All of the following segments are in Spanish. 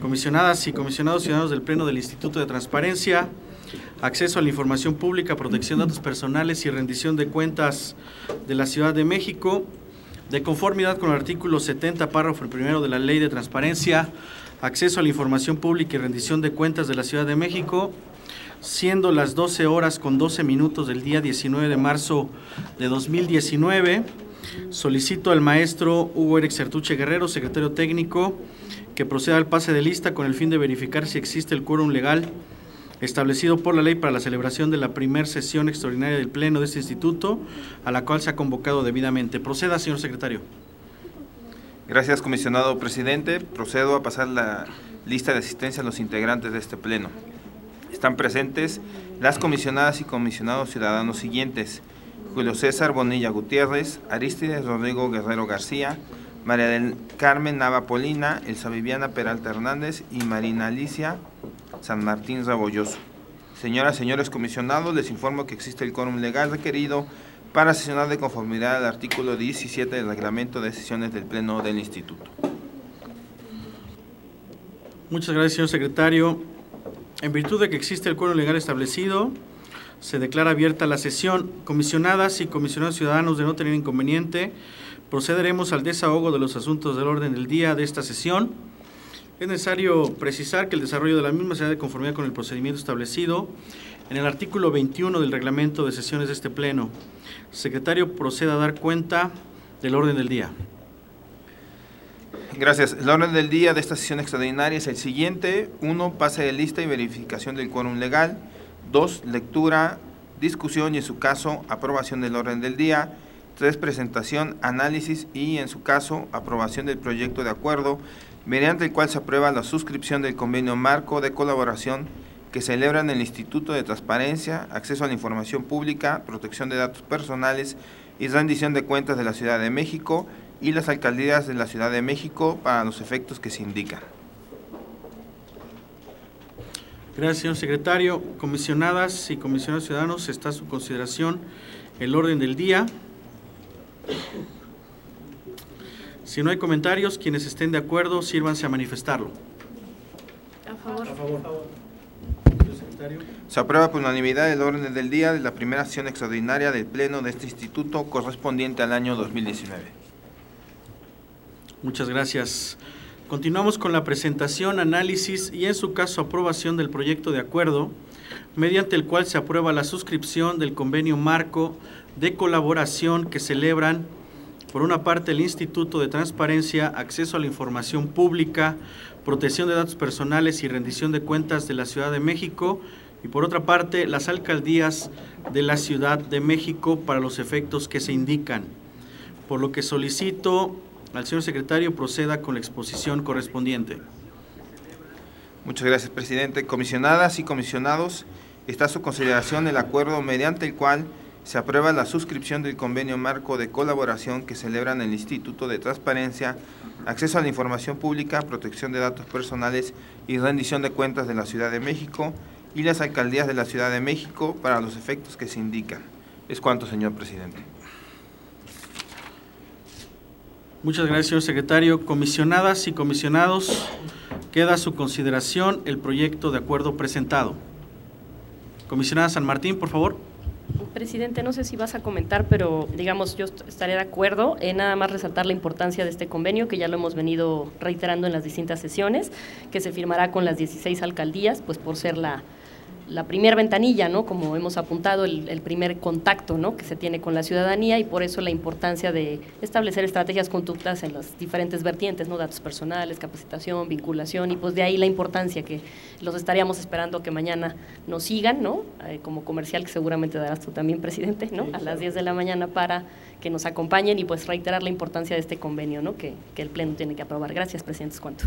Comisionadas y comisionados ciudadanos del Pleno del Instituto de Transparencia, acceso a la información pública, protección de datos personales y rendición de cuentas de la Ciudad de México, de conformidad con el artículo 70, párrafo primero de la Ley de Transparencia, acceso a la información pública y rendición de cuentas de la Ciudad de México, siendo las 12 horas con 12 minutos del día 19 de marzo de 2019. Solicito al maestro Hugo Eric Certuche Guerrero, secretario técnico, que proceda al pase de lista con el fin de verificar si existe el quórum legal establecido por la ley para la celebración de la primera sesión extraordinaria del Pleno de este instituto, a la cual se ha convocado debidamente. Proceda, señor secretario. Gracias, comisionado presidente. Procedo a pasar la lista de asistencia a los integrantes de este Pleno. Están presentes las comisionadas y comisionados ciudadanos siguientes. Julio César Bonilla Gutiérrez, Aristides Rodrigo Guerrero García, María del Carmen Nava Polina, Elsa Viviana Peralta Hernández y Marina Alicia San Martín Rabolloso. Señoras, señores comisionados, les informo que existe el quórum legal requerido para sesionar de conformidad al artículo 17 del reglamento de sesiones del Pleno del Instituto. Muchas gracias, señor secretario. En virtud de que existe el quórum legal establecido, se declara abierta la sesión. Comisionadas y comisionados ciudadanos de no tener inconveniente, procederemos al desahogo de los asuntos del orden del día de esta sesión. Es necesario precisar que el desarrollo de la misma será de conformidad con el procedimiento establecido en el artículo 21 del reglamento de sesiones de este Pleno. Secretario, proceda a dar cuenta del orden del día. Gracias. El orden del día de esta sesión extraordinaria es el siguiente. Uno, pase de lista y verificación del quórum legal. Dos, lectura, discusión y en su caso aprobación del orden del día. Tres, presentación, análisis y en su caso aprobación del proyecto de acuerdo mediante el cual se aprueba la suscripción del convenio marco de colaboración que celebra en el Instituto de Transparencia, Acceso a la Información Pública, Protección de Datos Personales y Rendición de Cuentas de la Ciudad de México y las alcaldías de la Ciudad de México para los efectos que se indican. Gracias, señor secretario. Comisionadas y comisionados ciudadanos, está a su consideración el orden del día. Si no hay comentarios, quienes estén de acuerdo, sírvanse a manifestarlo. A favor. A favor. Se aprueba por unanimidad el orden del día de la primera sesión extraordinaria del Pleno de este instituto correspondiente al año 2019. Muchas gracias. Continuamos con la presentación, análisis y en su caso aprobación del proyecto de acuerdo, mediante el cual se aprueba la suscripción del convenio marco de colaboración que celebran, por una parte, el Instituto de Transparencia, Acceso a la Información Pública, Protección de Datos Personales y Rendición de Cuentas de la Ciudad de México, y por otra parte, las alcaldías de la Ciudad de México para los efectos que se indican. Por lo que solicito al señor secretario proceda con la exposición correspondiente. Muchas gracias, presidente. Comisionadas y comisionados, está a su consideración el acuerdo mediante el cual se aprueba la suscripción del convenio marco de colaboración que celebran el Instituto de Transparencia, Acceso a la Información Pública, Protección de Datos Personales y Rendición de Cuentas de la Ciudad de México y las alcaldías de la Ciudad de México para los efectos que se indican. Es cuanto, señor presidente. Muchas gracias, señor secretario. Comisionadas y comisionados, queda a su consideración el proyecto de acuerdo presentado. Comisionada San Martín, por favor. Presidente, no sé si vas a comentar, pero digamos, yo estaré de acuerdo en nada más resaltar la importancia de este convenio, que ya lo hemos venido reiterando en las distintas sesiones, que se firmará con las 16 alcaldías, pues por ser la, la primera ventanilla, ¿no? Como hemos apuntado, el, primer contacto, ¿no? Que se tiene con la ciudadanía y por eso la importancia de establecer estrategias conductas en las diferentes vertientes, ¿no? Datos personales, capacitación, vinculación y pues de ahí la importancia que los estaríamos esperando que mañana nos sigan, ¿no? Eh, como comercial que seguramente darás tú también, presidente, ¿no? A las 10 de la mañana para que nos acompañen y pues reiterar la importancia de este convenio, ¿no? Que, que el Pleno tiene que aprobar. Gracias, presidente. ¿Cuánto?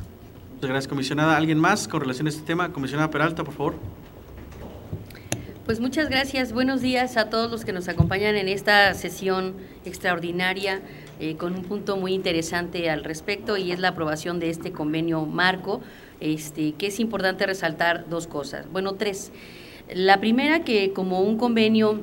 Muchas gracias, comisionada. ¿Alguien más con relación a este tema? Comisionada Peralta, por favor. Pues muchas gracias. Buenos días a todos los que nos acompañan en esta sesión extraordinaria eh, con un punto muy interesante al respecto y es la aprobación de este convenio marco, este, que es importante resaltar dos cosas. Bueno, tres. La primera que como un convenio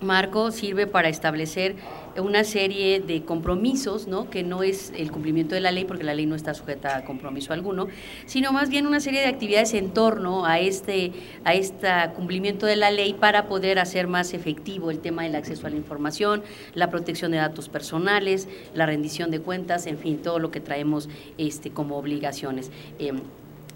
marco sirve para establecer una serie de compromisos, ¿no? que no es el cumplimiento de la ley, porque la ley no está sujeta a compromiso alguno, sino más bien una serie de actividades en torno a este, a este cumplimiento de la ley para poder hacer más efectivo el tema del acceso a la información, la protección de datos personales, la rendición de cuentas, en fin, todo lo que traemos este, como obligaciones. Em,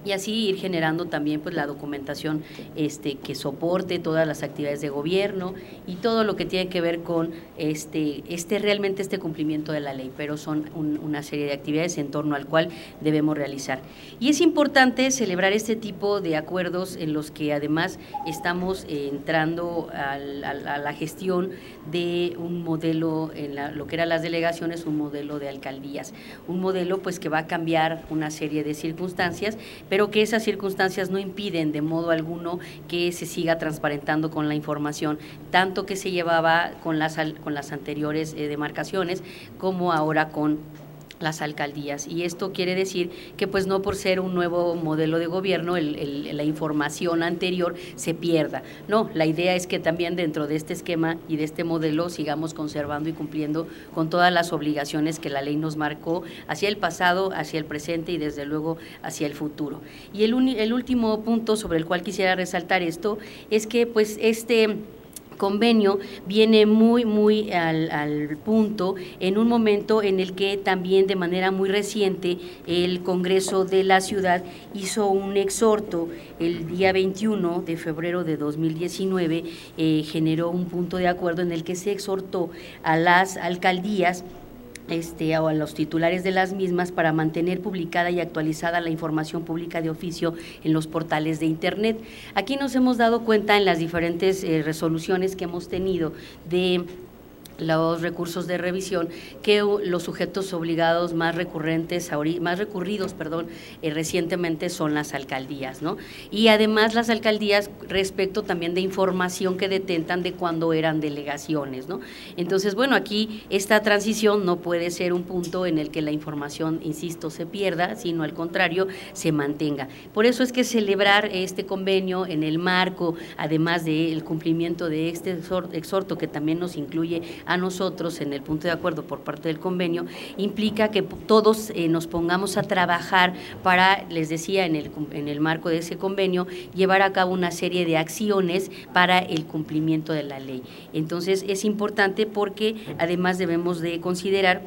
y así ir generando también pues la documentación este que soporte todas las actividades de gobierno y todo lo que tiene que ver con este este realmente este cumplimiento de la ley pero son una serie de actividades en torno al cual debemos realizar. Y es importante celebrar este tipo de acuerdos en los que además estamos entrando a la gestión de un modelo en lo que eran las delegaciones un modelo de alcaldías. Un modelo pues que va a cambiar una serie de circunstancias pero que esas circunstancias no impiden de modo alguno que se siga transparentando con la información, tanto que se llevaba con las, con las anteriores eh, demarcaciones como ahora con las alcaldías. Y esto quiere decir que pues no por ser un nuevo modelo de gobierno la información anterior se pierda. No, la idea es que también dentro de este esquema y de este modelo sigamos conservando y cumpliendo con todas las obligaciones que la ley nos marcó hacia el pasado, hacia el presente y desde luego hacia el futuro. Y el, el último punto sobre el cual quisiera resaltar esto es que pues este convenio viene muy, muy al, punto en un momento en el que también de manera muy reciente el Congreso de la Ciudad hizo un exhorto el día 21 de febrero de 2019, eh, generó un punto de acuerdo en el que se exhortó a las alcaldías este, o a los titulares de las mismas para mantener publicada y actualizada la información pública de oficio en los portales de Internet. Aquí nos hemos dado cuenta en las diferentes eh, resoluciones que hemos tenido de los recursos de revisión que los sujetos obligados más recurrentes más recurridos perdón eh, recientemente son las alcaldías no y además las alcaldías respecto también de información que detentan de cuando eran delegaciones no entonces bueno aquí esta transición no puede ser un punto en el que la información insisto se pierda sino al contrario se mantenga. Por eso es que celebrar este convenio en el marco además del cumplimiento de este exhorto que también nos incluye a nosotros en el punto de acuerdo por parte del convenio implica que todos eh, nos pongamos a trabajar para, les decía, en el, en el marco de ese convenio, llevar a cabo una serie de acciones para el cumplimiento de la ley. Entonces es importante porque además debemos de considerar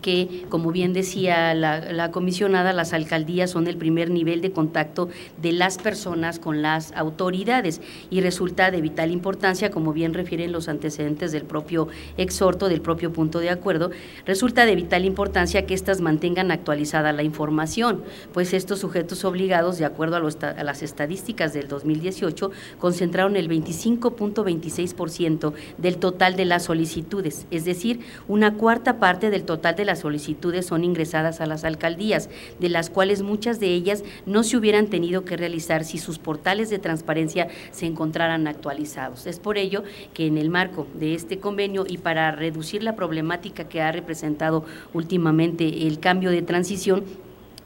que, como bien decía la, comisionada, las alcaldías son el primer nivel de contacto de las personas con las autoridades. Y resulta de vital importancia, como bien refieren los antecedentes del propio exhorto, del propio punto de acuerdo, resulta de vital importancia que éstas mantengan actualizada la información, pues estos sujetos obligados, de acuerdo a, a las estadísticas del 2018, concentraron el 25.26% del total de las solicitudes, es decir, una cuarta parte del total de las solicitudes son ingresadas a las alcaldías, de las cuales muchas de ellas no se hubieran tenido que realizar si sus portales de transparencia se encontraran actualizados. Es por ello que en el marco de este convenio y para reducir la problemática que ha representado últimamente el cambio de transición,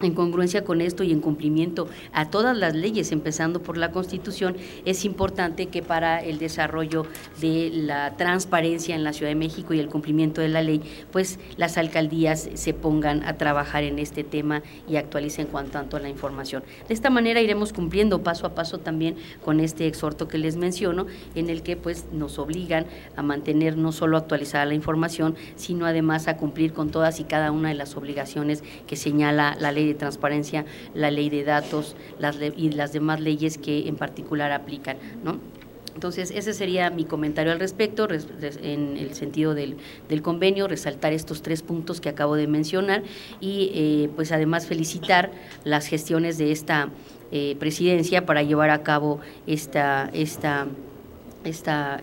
en congruencia con esto y en cumplimiento a todas las leyes, empezando por la Constitución, es importante que para el desarrollo de la transparencia en la Ciudad de México y el cumplimiento de la ley, pues las alcaldías se pongan a trabajar en este tema y actualicen cuanto tanto la información. De esta manera iremos cumpliendo paso a paso también con este exhorto que les menciono, en el que pues nos obligan a mantener no solo actualizada la información, sino además a cumplir con todas y cada una de las obligaciones que señala la ley transparencia, la ley de datos y las demás leyes que en particular aplican, ¿no? Entonces, ese sería mi comentario al respecto, en el sentido del, convenio, resaltar estos tres puntos que acabo de mencionar y, eh, pues, además felicitar las gestiones de esta eh, presidencia para llevar a cabo esta, esta, esta,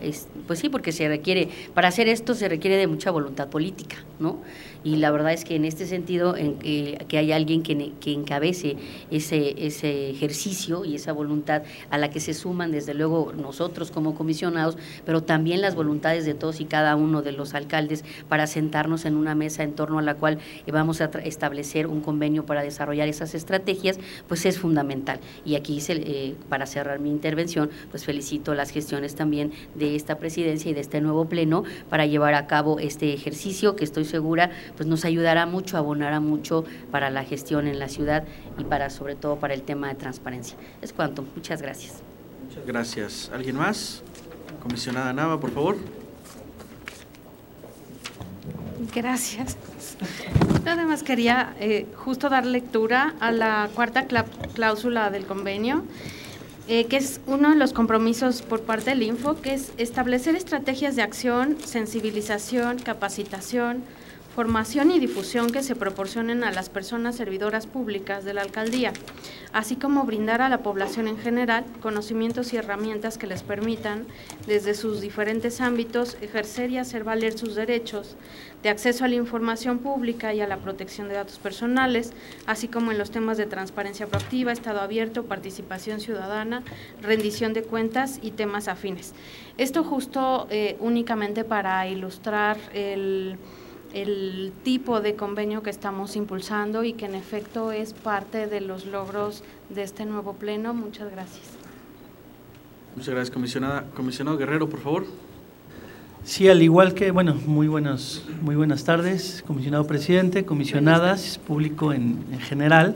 pues sí, porque se requiere, para hacer esto se requiere de mucha voluntad política. ¿no? Y la verdad es que en este sentido, en que, que hay alguien que, que encabece ese, ese ejercicio y esa voluntad a la que se suman desde luego nosotros como comisionados, pero también las voluntades de todos y cada uno de los alcaldes para sentarnos en una mesa en torno a la cual vamos a establecer un convenio para desarrollar esas estrategias, pues es fundamental. Y aquí, eh, para cerrar mi intervención, pues felicito las gestiones también de esta presidencia y de este nuevo pleno para llevar a cabo este ejercicio que estoy segura pues nos ayudará mucho, abonará mucho para la gestión en la ciudad y para sobre todo para el tema de transparencia. Es cuanto. Muchas gracias. Muchas gracias. ¿Alguien más? Comisionada Nava, por favor. Gracias. Nada más quería eh, justo dar lectura a la cuarta cláusula del convenio, eh, que es uno de los compromisos por parte del Info, que es establecer estrategias de acción, sensibilización, capacitación, formación y difusión que se proporcionen a las personas servidoras públicas de la alcaldía, así como brindar a la población en general conocimientos y herramientas que les permitan, desde sus diferentes ámbitos, ejercer y hacer valer sus derechos de acceso a la información pública y a la protección de datos personales, así como en los temas de transparencia proactiva, Estado abierto, participación ciudadana, rendición de cuentas y temas afines. Esto justo eh, únicamente para ilustrar el el tipo de convenio que estamos impulsando y que en efecto es parte de los logros de este nuevo pleno. Muchas gracias. Muchas gracias, comisionada. Comisionado Guerrero, por favor. Sí, al igual que, bueno, muy, buenos, muy buenas tardes, comisionado presidente, comisionadas, público en, en general.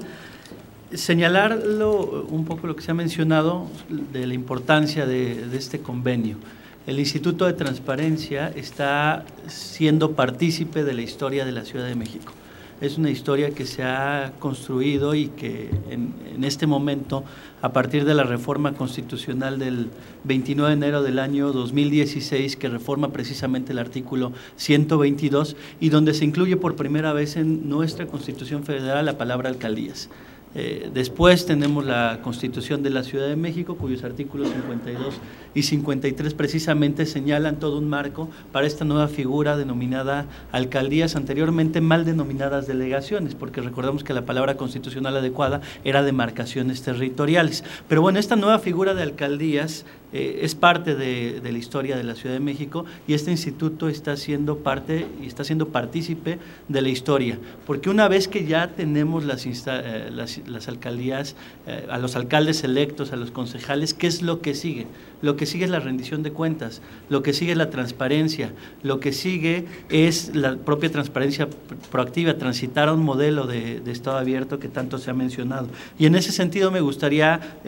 Señalarlo un poco lo que se ha mencionado de la importancia de, de este convenio. El Instituto de Transparencia está siendo partícipe de la historia de la Ciudad de México. Es una historia que se ha construido y que en, este momento, a partir de la reforma constitucional del 29 de enero del año 2016, que reforma precisamente el artículo 122 y donde se incluye por primera vez en nuestra Constitución Federal la palabra alcaldías. Eh, después tenemos la Constitución de la Ciudad de México, cuyos artículos 52 y 53 precisamente señalan todo un marco para esta nueva figura denominada alcaldías, anteriormente mal denominadas delegaciones, porque recordamos que la palabra constitucional adecuada era demarcaciones territoriales. Pero bueno, esta nueva figura de alcaldías eh, es parte de, la historia de la Ciudad de México y este instituto está siendo parte y está siendo partícipe de la historia, porque una vez que ya tenemos las, eh, las, alcaldías, eh, a los alcaldes electos, a los concejales, ¿qué es lo que sigue? Lo que sigue es la rendición de cuentas, lo que sigue es la transparencia, lo que sigue es la propia transparencia proactiva, transitar a un modelo de, Estado abierto que tanto se ha mencionado. Y en ese sentido me gustaría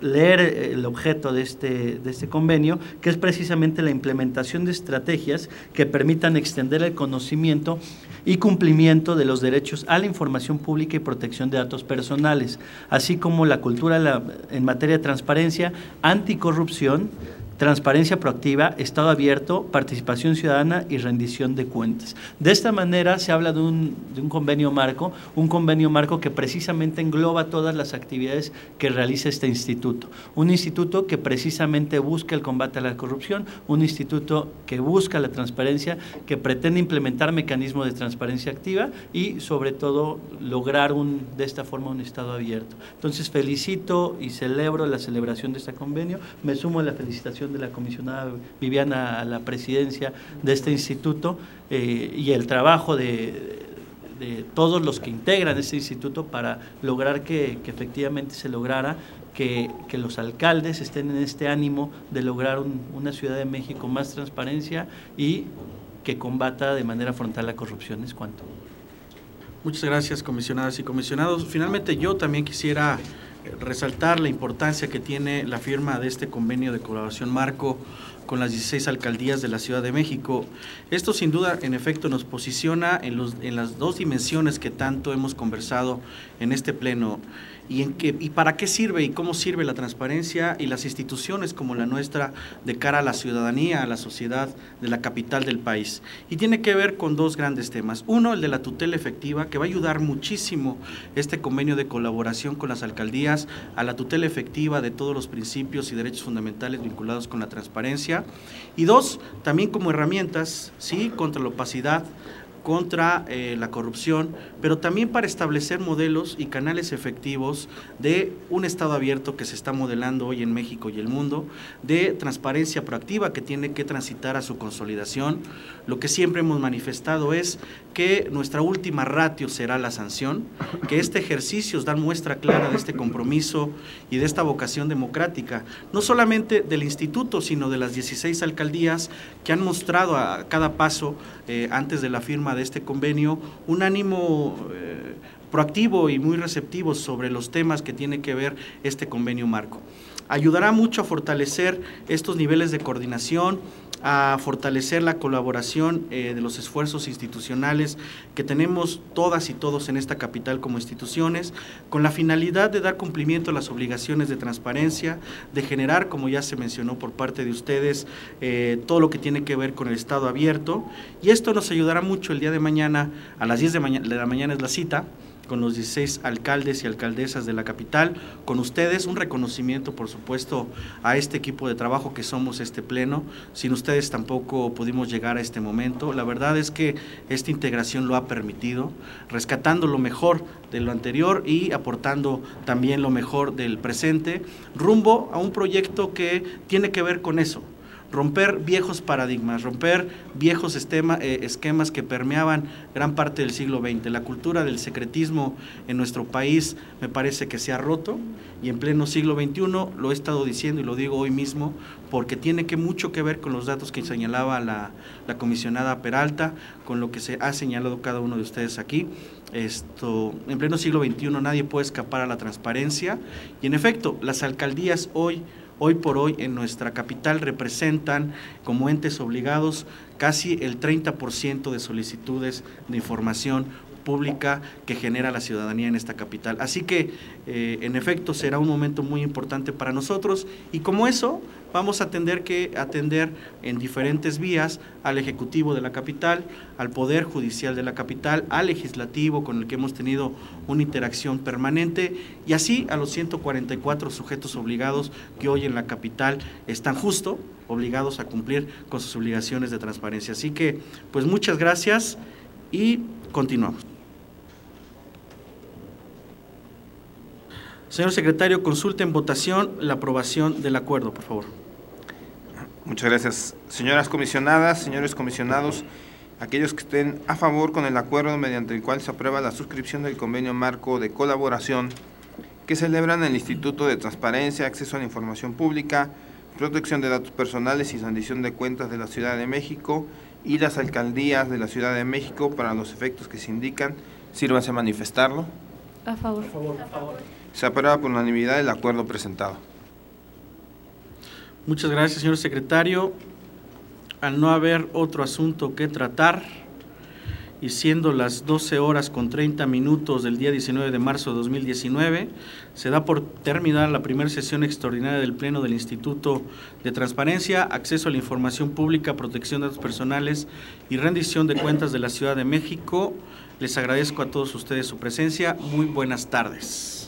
leer el objeto de este, de este convenio, que es precisamente la implementación de estrategias que permitan extender el conocimiento y cumplimiento de los derechos a la información pública y protección de datos personales, así como la cultura en materia de transparencia, anticorrupción, transparencia proactiva, Estado abierto, participación ciudadana y rendición de cuentas. De esta manera se habla de un, convenio marco, un convenio marco que precisamente engloba todas las actividades que realiza este instituto. Un instituto que precisamente busca el combate a la corrupción, un instituto que busca la transparencia, que pretende implementar mecanismos de transparencia activa y sobre todo lograr de esta forma un Estado abierto. Entonces felicito y celebro la celebración de este convenio, me sumo a la felicitación de la comisionada Viviana a la presidencia de este instituto eh, y el trabajo de, todos los que integran este instituto para lograr que, efectivamente se lograra que, los alcaldes estén en este ánimo de lograr una Ciudad de México más transparencia y que combata de manera frontal la corrupción. Es cuanto. Muchas gracias, comisionadas y comisionados. Finalmente, yo también quisiera resaltar la importancia que tiene la firma de este convenio de colaboración marco con las 16 alcaldías de la Ciudad de México. Esto sin duda, en efecto, nos posiciona en, los, en las dos dimensiones que tanto hemos conversado en este pleno y, en qué, y para qué sirve y cómo sirve la transparencia y las instituciones como la nuestra de cara a la ciudadanía, a la sociedad de la capital del país. Y tiene que ver con dos grandes temas. Uno, el de la tutela efectiva, que va a ayudar muchísimo este convenio de colaboración con las alcaldías a la tutela efectiva de todos los principios y derechos fundamentales vinculados con la transparencia. Y dos, también como herramientas, ¿sí?, contra la opacidad, contra eh, la corrupción, pero también para establecer modelos y canales efectivos de un Estado abierto que se está modelando hoy en México y el mundo, de transparencia proactiva que tiene que transitar a su consolidación. Lo que siempre hemos manifestado es que nuestra última ratio será la sanción, que este ejercicio da muestra clara de este compromiso y de esta vocación democrática, no solamente del instituto, sino de las 16 alcaldías que han mostrado a cada paso eh, antes de la firma de este convenio un ánimo eh, proactivo y muy receptivo sobre los temas que tiene que ver este convenio marco. Ayudará mucho a fortalecer estos niveles de coordinación, a fortalecer la colaboración eh, de los esfuerzos institucionales que tenemos todas y todos en esta capital como instituciones, con la finalidad de dar cumplimiento a las obligaciones de transparencia, de generar, como ya se mencionó por parte de ustedes, eh, todo lo que tiene que ver con el Estado abierto. Y esto nos ayudará mucho el día de mañana, a las 10 de, de la mañana es la cita, con los 16 alcaldes y alcaldesas de la capital, con ustedes, un reconocimiento, por supuesto, a este equipo de trabajo que somos este pleno. Sin ustedes tampoco pudimos llegar a este momento. La verdad es que esta integración lo ha permitido, rescatando lo mejor de lo anterior y aportando también lo mejor del presente, rumbo a un proyecto que tiene que ver con eso, romper viejos paradigmas, romper viejos eh, esquemas que permeaban gran parte del siglo XX. La cultura del secretismo en nuestro país me parece que se ha roto y en pleno siglo XXI lo he estado diciendo y lo digo hoy mismo porque tiene que mucho que ver con los datos que señalaba la, la comisionada Peralta, con lo que se ha señalado cada uno de ustedes aquí. Esto, en pleno siglo XXI nadie puede escapar a la transparencia y en efecto las alcaldías hoy hoy por hoy en nuestra capital representan como entes obligados casi el 30% de solicitudes de información pública que genera la ciudadanía en esta capital. Así que, eh, en efecto, será un momento muy importante para nosotros y como eso vamos a tener que atender en diferentes vías al Ejecutivo de la capital, al Poder Judicial de la capital, al Legislativo con el que hemos tenido una interacción permanente y así a los 144 sujetos obligados que hoy en la capital están justo obligados a cumplir con sus obligaciones de transparencia. Así que, pues muchas gracias y continuamos. Señor secretario, consulte en votación la aprobación del acuerdo, por favor. Muchas gracias. Señoras comisionadas, señores comisionados, aquellos que estén a favor con el acuerdo mediante el cual se aprueba la suscripción del convenio marco de colaboración que celebran el Instituto de Transparencia, Acceso a la Información Pública, Protección de Datos Personales y Sandición de Cuentas de la Ciudad de México y las alcaldías de la Ciudad de México para los efectos que se indican, sírvanse a manifestarlo. A favor. A favor. A favor. Se aprueba por unanimidad el acuerdo presentado. Muchas gracias, señor secretario. Al no haber otro asunto que tratar y siendo las 12 horas con 30 minutos del día 19 de marzo de 2019, se da por terminada la primera sesión extraordinaria del Pleno del Instituto de Transparencia, Acceso a la Información Pública, Protección de Datos Personales y Rendición de Cuentas de la Ciudad de México. Les agradezco a todos ustedes su presencia. Muy buenas tardes.